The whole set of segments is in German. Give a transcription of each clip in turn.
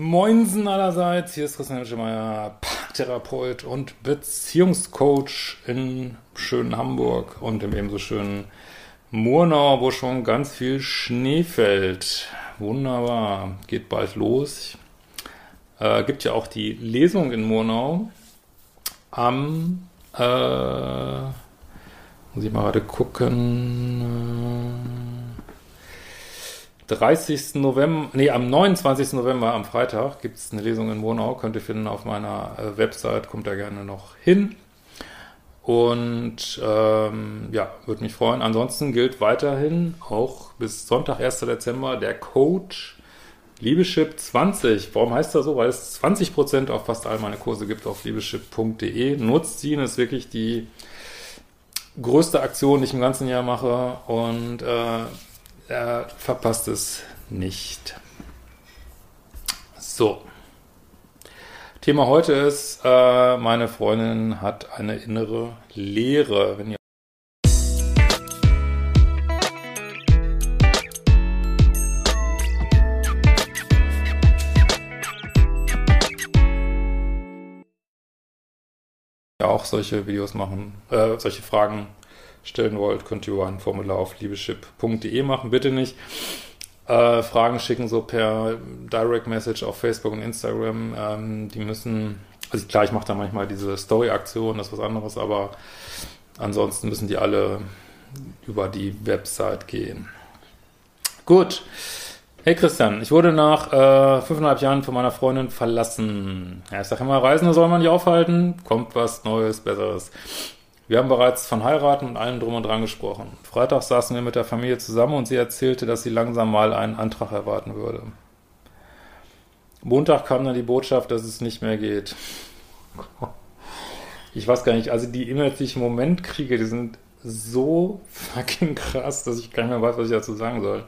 Moinsen allerseits, hier ist Christian Schemeier, Paartherapeut und Beziehungscoach in schönen Hamburg und im ebenso schönen Murnau, wo schon ganz viel Schnee fällt. Wunderbar, geht bald los. Äh, gibt ja auch die Lesung in Murnau am, äh, muss ich mal gerade gucken, äh, 30. November, nee, am 29. November, am Freitag, gibt es eine Lesung in Monau. Könnt ihr finden auf meiner äh, Website, kommt da gerne noch hin. Und ähm, ja, würde mich freuen. Ansonsten gilt weiterhin auch bis Sonntag, 1. Dezember, der Code Liebeschip 20. Warum heißt das so? Weil es 20% auf fast all meine Kurse gibt auf liebeschip.de. Nutzt das ist wirklich die größte Aktion, die ich im ganzen Jahr mache. Und äh, er verpasst es nicht. So. Thema heute ist, äh, meine Freundin hat eine innere Leere. Wenn ihr auch solche Videos machen, äh, solche Fragen stellen wollt, könnt ihr ein Formular auf liebeschip.de machen. Bitte nicht äh, Fragen schicken, so per Direct Message auf Facebook und Instagram. Ähm, die müssen, also klar, ich mache da manchmal diese Story-Aktion, das ist was anderes, aber ansonsten müssen die alle über die Website gehen. Gut. Hey Christian, ich wurde nach äh, fünfeinhalb Jahren von meiner Freundin verlassen. Ja, ich sage immer, Reisende soll man nicht aufhalten, kommt was Neues, Besseres. Wir haben bereits von heiraten und allem drum und dran gesprochen. Freitag saßen wir mit der Familie zusammen und sie erzählte, dass sie langsam mal einen Antrag erwarten würde. Montag kam dann die Botschaft, dass es nicht mehr geht. Ich weiß gar nicht, also die E-Mails, die ich im Moment kriege, die sind so fucking krass, dass ich gar nicht mehr weiß, was ich dazu sagen soll.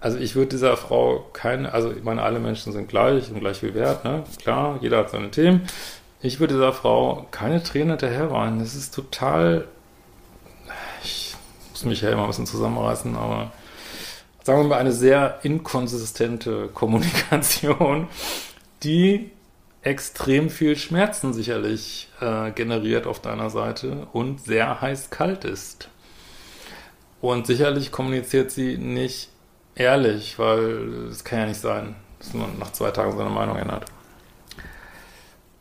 Also ich würde dieser Frau keine, also ich meine, alle Menschen sind gleich und gleich viel wert, ne? Klar, jeder hat seine Themen. Ich würde dieser Frau keine Tränen hinterher weinen. Das ist total. Ich muss mich ja immer ein bisschen zusammenreißen, aber sagen wir mal eine sehr inkonsistente Kommunikation, die extrem viel Schmerzen sicherlich äh, generiert auf deiner Seite und sehr heiß-kalt ist. Und sicherlich kommuniziert sie nicht ehrlich, weil es kann ja nicht sein, dass man nach zwei Tagen seine Meinung ändert.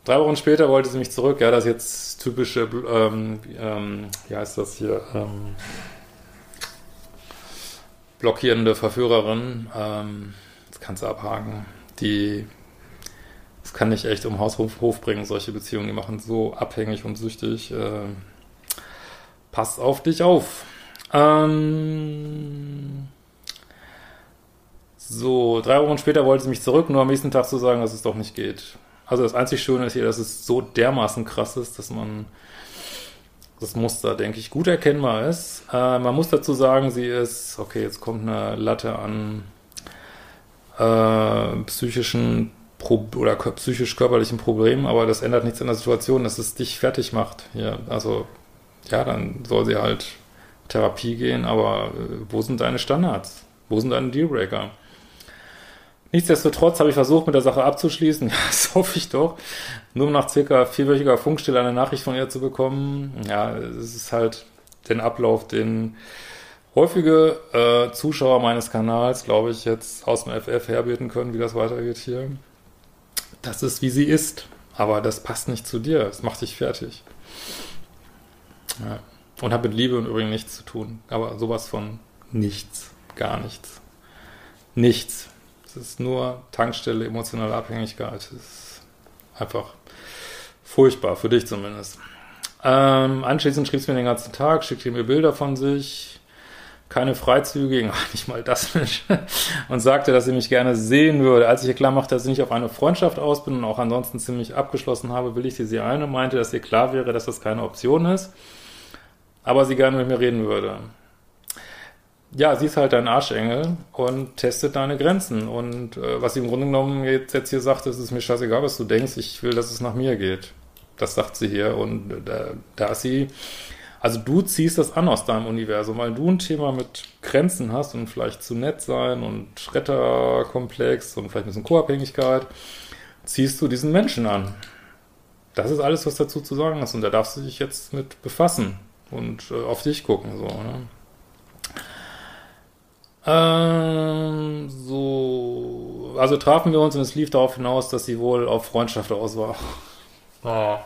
Drei Wochen später wollte sie mich zurück. Ja, das ist jetzt typische, ähm, ähm, wie heißt das hier, ähm, blockierende Verführerin. Ähm, das kannst du abhaken. Die, das kann nicht echt um Haus Hof bringen, solche Beziehungen. Die machen so abhängig und süchtig. Äh, pass auf dich auf. Ähm, so, drei Wochen später wollte sie mich zurück, nur am nächsten Tag zu sagen, dass es doch nicht geht. Also das einzig Schöne ist hier, dass es so dermaßen krass ist, dass man das Muster, denke ich, gut erkennbar ist. Äh, man muss dazu sagen, sie ist, okay, jetzt kommt eine Latte an äh, psychischen Pro oder psychisch-körperlichen Problemen, aber das ändert nichts an der Situation, dass es dich fertig macht. Hier, also, ja, dann soll sie halt Therapie gehen, aber äh, wo sind deine Standards? Wo sind deine Dealbreaker? Nichtsdestotrotz habe ich versucht, mit der Sache abzuschließen. Ja, das hoffe ich doch. Nur um nach circa vierwöchiger Funkstille eine Nachricht von ihr zu bekommen. Ja, es ist halt den Ablauf, den häufige äh, Zuschauer meines Kanals, glaube ich, jetzt aus dem FF herbeten können, wie das weitergeht hier. Das ist, wie sie ist. Aber das passt nicht zu dir. Das macht dich fertig. Ja. Und hat mit Liebe und übrigens nichts zu tun. Aber sowas von nichts. Gar nichts. Nichts ist nur Tankstelle, emotionale Abhängigkeit. Das ist einfach furchtbar, für dich zumindest. Ähm, anschließend schrieb sie mir den ganzen Tag, schickte mir Bilder von sich, keine Freizüge, nicht mal das Mensch, und sagte, dass sie mich gerne sehen würde. Als ich ihr klar machte, dass ich nicht auf eine Freundschaft aus bin und auch ansonsten ziemlich abgeschlossen habe, will ich sie sie ein und meinte, dass ihr klar wäre, dass das keine Option ist, aber sie gerne mit mir reden würde. Ja, sie ist halt dein Arschengel und testet deine Grenzen. Und äh, was sie im Grunde genommen jetzt, jetzt hier sagt, es ist mir scheißegal, was du denkst, ich will, dass es nach mir geht. Das sagt sie hier. Und äh, da, da ist sie also du ziehst das an aus deinem Universum, weil du ein Thema mit Grenzen hast und vielleicht zu nett sein und Schretterkomplex und vielleicht ein bisschen Co-Abhängigkeit, ziehst du diesen Menschen an. Das ist alles, was dazu zu sagen ist und da darfst du dich jetzt mit befassen und äh, auf dich gucken. So, ne? Ähm, so, also trafen wir uns und es lief darauf hinaus, dass sie wohl auf Freundschaft aus war. Oh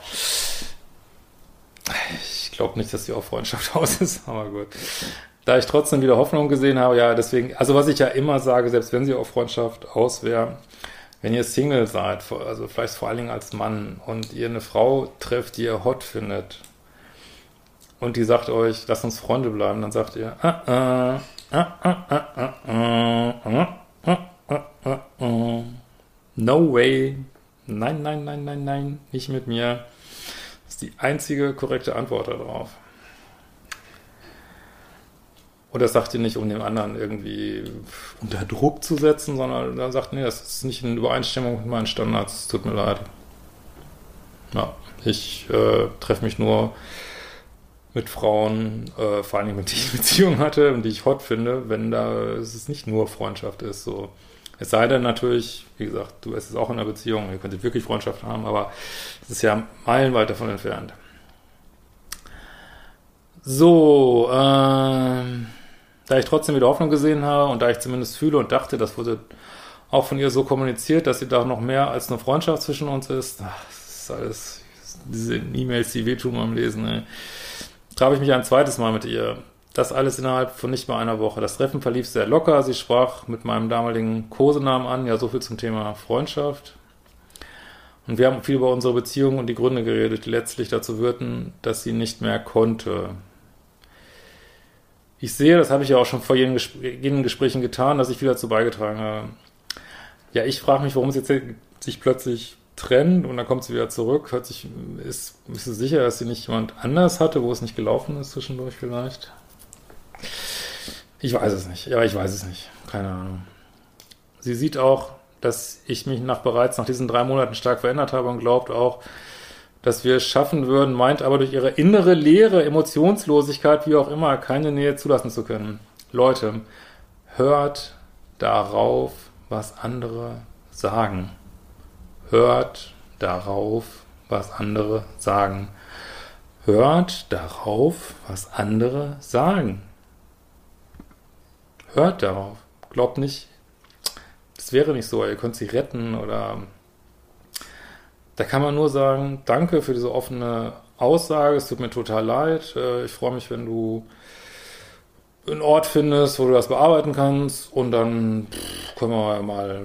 glaube nicht, dass die auf Freundschaft aus ist, aber gut. Da ich trotzdem wieder Hoffnung gesehen habe, ja, deswegen, also was ich ja immer sage, selbst wenn sie auf Freundschaft aus wäre, wenn ihr Single seid, also vielleicht vor allen Dingen als Mann und ihr eine Frau trefft, die ihr hot findet und die sagt euch, lass uns Freunde bleiben, dann sagt ihr, ah, ah, No way. Nein, nein, nein, nein, nein. Nicht mit mir. Das ist die einzige korrekte Antwort darauf. Oder sagt ihr nicht, um den anderen irgendwie unter Druck zu setzen, sondern dann sagt, nee, das ist nicht in Übereinstimmung mit meinen Standards, tut mir leid. Ja, ich äh, treffe mich nur mit Frauen, äh, vor allem mit denen ich Beziehung hatte und die ich hot finde, wenn da es nicht nur Freundschaft ist. So. Es sei denn natürlich, wie gesagt, du bist auch in einer Beziehung, ihr könntet wirklich Freundschaft haben, aber es ist ja meilenweit davon entfernt. So, ähm, da ich trotzdem wieder Hoffnung gesehen habe und da ich zumindest fühle und dachte, das wurde auch von ihr so kommuniziert, dass sie da noch mehr als eine Freundschaft zwischen uns ist. Ach, das ist alles, diese E-Mails, die wehtun beim Lesen, ey. Traf ich mich ein zweites Mal mit ihr. Das alles innerhalb von nicht mal einer Woche. Das Treffen verlief sehr locker. Sie sprach mit meinem damaligen Kosenamen an. Ja, so viel zum Thema Freundschaft. Und wir haben viel über unsere Beziehung und die Gründe geredet, die letztlich dazu würden, dass sie nicht mehr konnte. Ich sehe, das habe ich ja auch schon vor jenen, Gespr Gesprächen getan, dass ich viel dazu beigetragen habe. Ja, ich frage mich, warum sie jetzt sich plötzlich trennt und dann kommt sie wieder zurück. Hört sich, ist, bist du sicher, dass sie nicht jemand anders hatte, wo es nicht gelaufen ist zwischendurch vielleicht? Ich weiß es nicht. Ja, ich weiß es nicht. Keine Ahnung. Sie sieht auch, dass ich mich nach bereits nach diesen drei Monaten stark verändert habe und glaubt auch, dass wir es schaffen würden, meint aber durch ihre innere Leere, Emotionslosigkeit, wie auch immer, keine Nähe zulassen zu können. Leute, hört darauf, was andere sagen. Hört darauf, was andere sagen. Hört darauf, was andere sagen. Hört darauf. Glaubt nicht, das wäre nicht so, ihr könnt sie retten oder da kann man nur sagen, danke für diese offene Aussage, es tut mir total leid, äh, ich freue mich, wenn du einen Ort findest, wo du das bearbeiten kannst und dann können wir mal,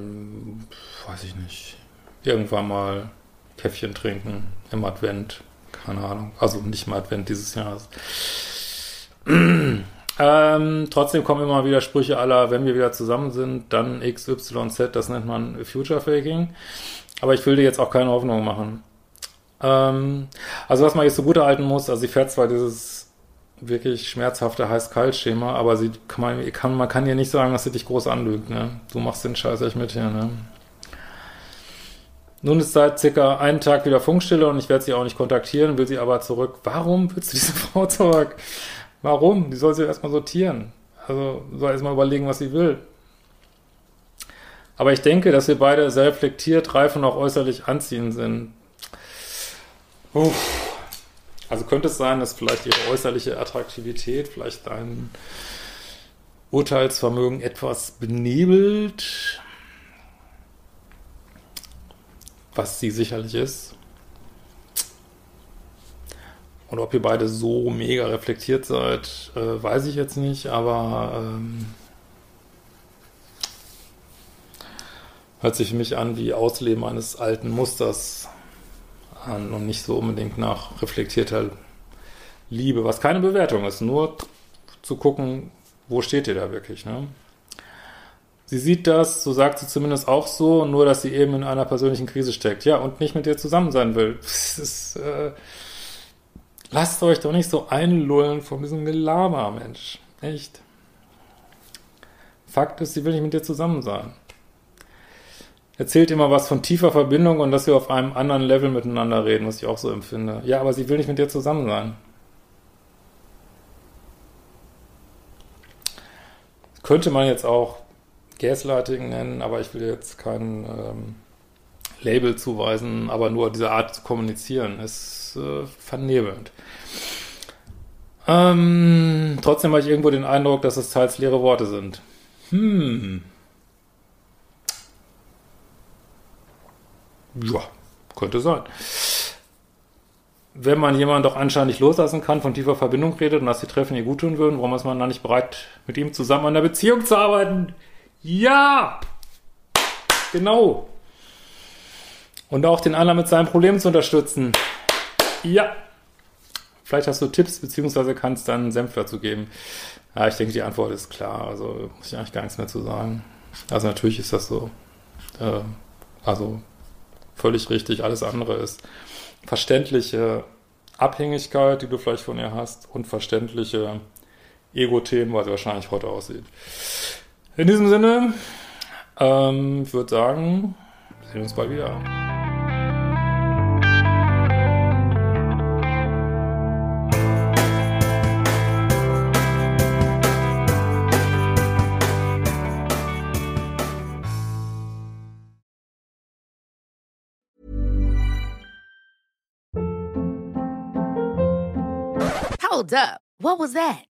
weiß ich nicht, irgendwann mal Käffchen trinken im Advent, keine Ahnung, also nicht im Advent dieses Jahres. Ähm, trotzdem kommen immer wieder Sprüche aller, wenn wir wieder zusammen sind, dann XYZ, das nennt man Future Faking. Aber ich will dir jetzt auch keine Hoffnung machen. Ähm, also was man jetzt so gut erhalten muss, also sie fährt zwar dieses wirklich schmerzhafte Heiß-Kalt-Schema, aber sie kann man, kann, man kann ihr nicht sagen, dass sie dich groß anlügt, ne? Du machst den Scheiß echt mit hier, ne? Nun ist seit circa einen Tag wieder Funkstille und ich werde sie auch nicht kontaktieren, will sie aber zurück. Warum willst du diese Frau zurück? Warum? Die soll sich erstmal sortieren. Also soll erstmal überlegen, was sie will. Aber ich denke, dass wir beide sehr reflektiert, reif und auch äußerlich anziehend sind. Uff. Also könnte es sein, dass vielleicht ihre äußerliche Attraktivität vielleicht dein Urteilsvermögen etwas benebelt, was sie sicherlich ist. Und ob ihr beide so mega reflektiert seid, äh, weiß ich jetzt nicht, aber ähm, hört sich für mich an wie Ausleben eines alten Musters an und nicht so unbedingt nach reflektierter Liebe, was keine Bewertung ist, nur zu gucken, wo steht ihr da wirklich, ne? Sie sieht das, so sagt sie zumindest auch so, nur dass sie eben in einer persönlichen Krise steckt. Ja, und nicht mit dir zusammen sein will. Das ist, äh, lasst euch doch nicht so einlullen von diesem Gelaber, Mensch. Echt. Fakt ist, sie will nicht mit dir zusammen sein. Erzählt immer was von tiefer Verbindung und dass wir auf einem anderen Level miteinander reden, was ich auch so empfinde. Ja, aber sie will nicht mit dir zusammen sein. Könnte man jetzt auch Gaslighting nennen, aber ich will jetzt kein ähm, Label zuweisen, aber nur diese Art zu kommunizieren ist äh, vernebelnd. Ähm, trotzdem habe ich irgendwo den Eindruck, dass es teils leere Worte sind. Hm. Ja, könnte sein. Wenn man jemanden doch anscheinend nicht loslassen kann, von tiefer Verbindung redet und dass die Treffen ihr gut tun würden, warum ist man dann nicht bereit, mit ihm zusammen an der Beziehung zu arbeiten? Ja! Genau. Und auch den anderen mit seinem Problem zu unterstützen. Ja. Vielleicht hast du Tipps, beziehungsweise kannst dann Senf dazu geben. Ja, ich denke, die Antwort ist klar. Also muss ich eigentlich gar nichts mehr zu sagen. Also natürlich ist das so. Äh, also völlig richtig. Alles andere ist verständliche Abhängigkeit, die du vielleicht von ihr hast und verständliche Ego-Themen, weil sie wahrscheinlich heute aussieht. In diesem Sinne, ähm, ich würde sagen, wir sehen uns bald wieder. Hold up. What was that?